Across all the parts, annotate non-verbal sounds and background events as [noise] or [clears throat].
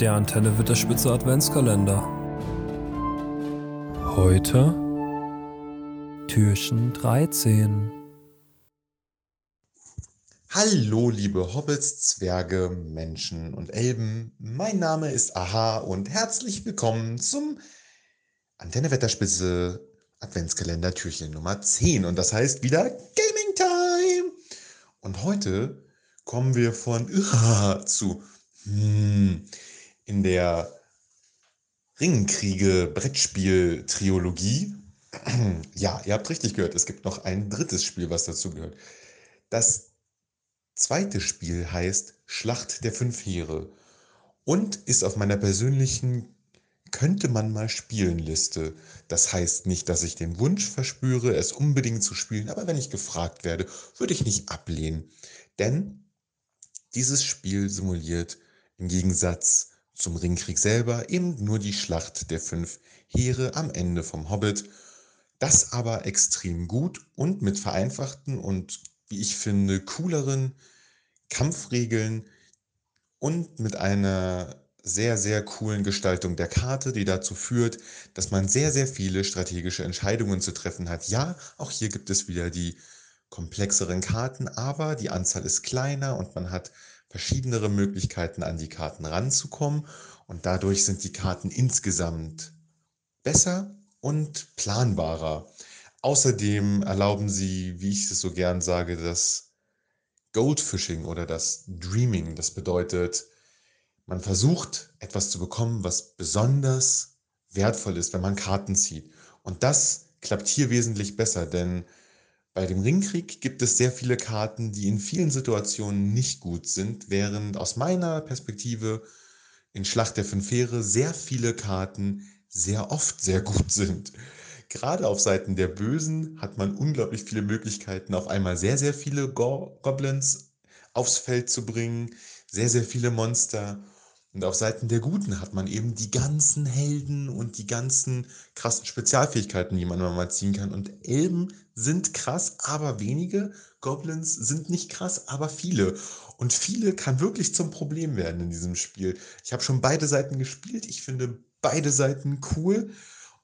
Der Antenne wird der Spitze Adventskalender. Heute Türchen 13. Hallo, liebe Hobbits, Zwerge, Menschen und Elben. Mein Name ist Aha und herzlich willkommen zum Antenne Wetterspitze Adventskalender Türchen Nummer 10. Und das heißt wieder Gaming Time. Und heute kommen wir von [laughs] zu hm, in der Ringkriege-Brettspiel-Triologie. [clears throat] Ja, ihr habt richtig gehört, es gibt noch ein drittes Spiel, was dazu gehört. Das zweite Spiel heißt Schlacht der Fünf Heere und ist auf meiner persönlichen könnte man mal spielen Liste. Das heißt nicht, dass ich den Wunsch verspüre, es unbedingt zu spielen, aber wenn ich gefragt werde, würde ich nicht ablehnen. Denn dieses Spiel simuliert im Gegensatz zum Ringkrieg selber eben nur die Schlacht der fünf Heere am Ende vom Hobbit. Das aber extrem gut und mit vereinfachten und, wie ich finde, cooleren Kampfregeln und mit einer sehr, sehr coolen Gestaltung der Karte, die dazu führt, dass man sehr, sehr viele strategische Entscheidungen zu treffen hat. Ja, auch hier gibt es wieder die komplexeren Karten, aber die Anzahl ist kleiner und man hat verschiedenere Möglichkeiten an die Karten ranzukommen und dadurch sind die Karten insgesamt besser und planbarer. Außerdem erlauben sie, wie ich es so gern sage, das Goldfishing oder das Dreaming. Das bedeutet, man versucht etwas zu bekommen, was besonders wertvoll ist, wenn man Karten zieht. Und das klappt hier wesentlich besser, denn bei dem Ringkrieg gibt es sehr viele Karten, die in vielen Situationen nicht gut sind, während aus meiner Perspektive in Schlacht der Fünf Heere sehr viele Karten sehr oft sehr gut sind. Gerade auf Seiten der Bösen hat man unglaublich viele Möglichkeiten, auf einmal sehr, sehr viele Go Goblins aufs Feld zu bringen, sehr, sehr viele Monster und auf Seiten der Guten hat man eben die ganzen Helden und die ganzen krassen Spezialfähigkeiten, die man mal ziehen kann. Und Elben sind krass, aber wenige. Goblins sind nicht krass, aber viele. Und viele kann wirklich zum Problem werden in diesem Spiel. Ich habe schon beide Seiten gespielt. Ich finde beide Seiten cool.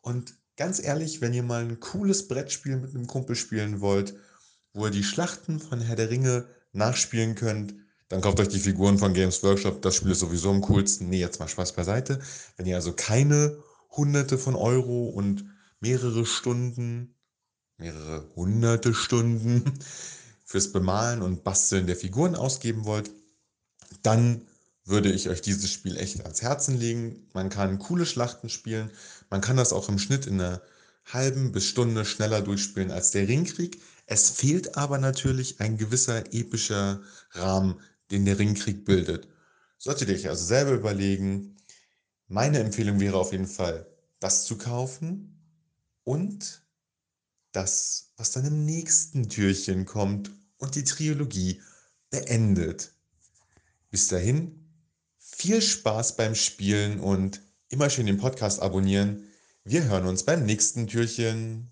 Und ganz ehrlich, wenn ihr mal ein cooles Brettspiel mit einem Kumpel spielen wollt, wo ihr die Schlachten von Herr der Ringe nachspielen könnt, dann kauft euch die Figuren von Games Workshop. Das Spiel ist sowieso am coolsten. Nee, jetzt mal Spaß beiseite. Wenn ihr also keine hunderte von Euro und mehrere Stunden, mehrere hunderte Stunden [laughs] fürs Bemalen und Basteln der Figuren ausgeben wollt, dann würde ich euch dieses Spiel echt ans Herzen legen. Man kann coole Schlachten spielen. Man kann das auch im Schnitt in einer halben bis Stunde schneller durchspielen als der Ringkrieg. Es fehlt aber natürlich ein gewisser epischer Rahmen, den der Ringkrieg bildet. Solltet ihr euch also selber überlegen, meine Empfehlung wäre auf jeden Fall, das zu kaufen und das, was dann im nächsten Türchen kommt und die Trilogie beendet. Bis dahin, viel Spaß beim Spielen und immer schön den Podcast abonnieren. Wir hören uns beim nächsten Türchen.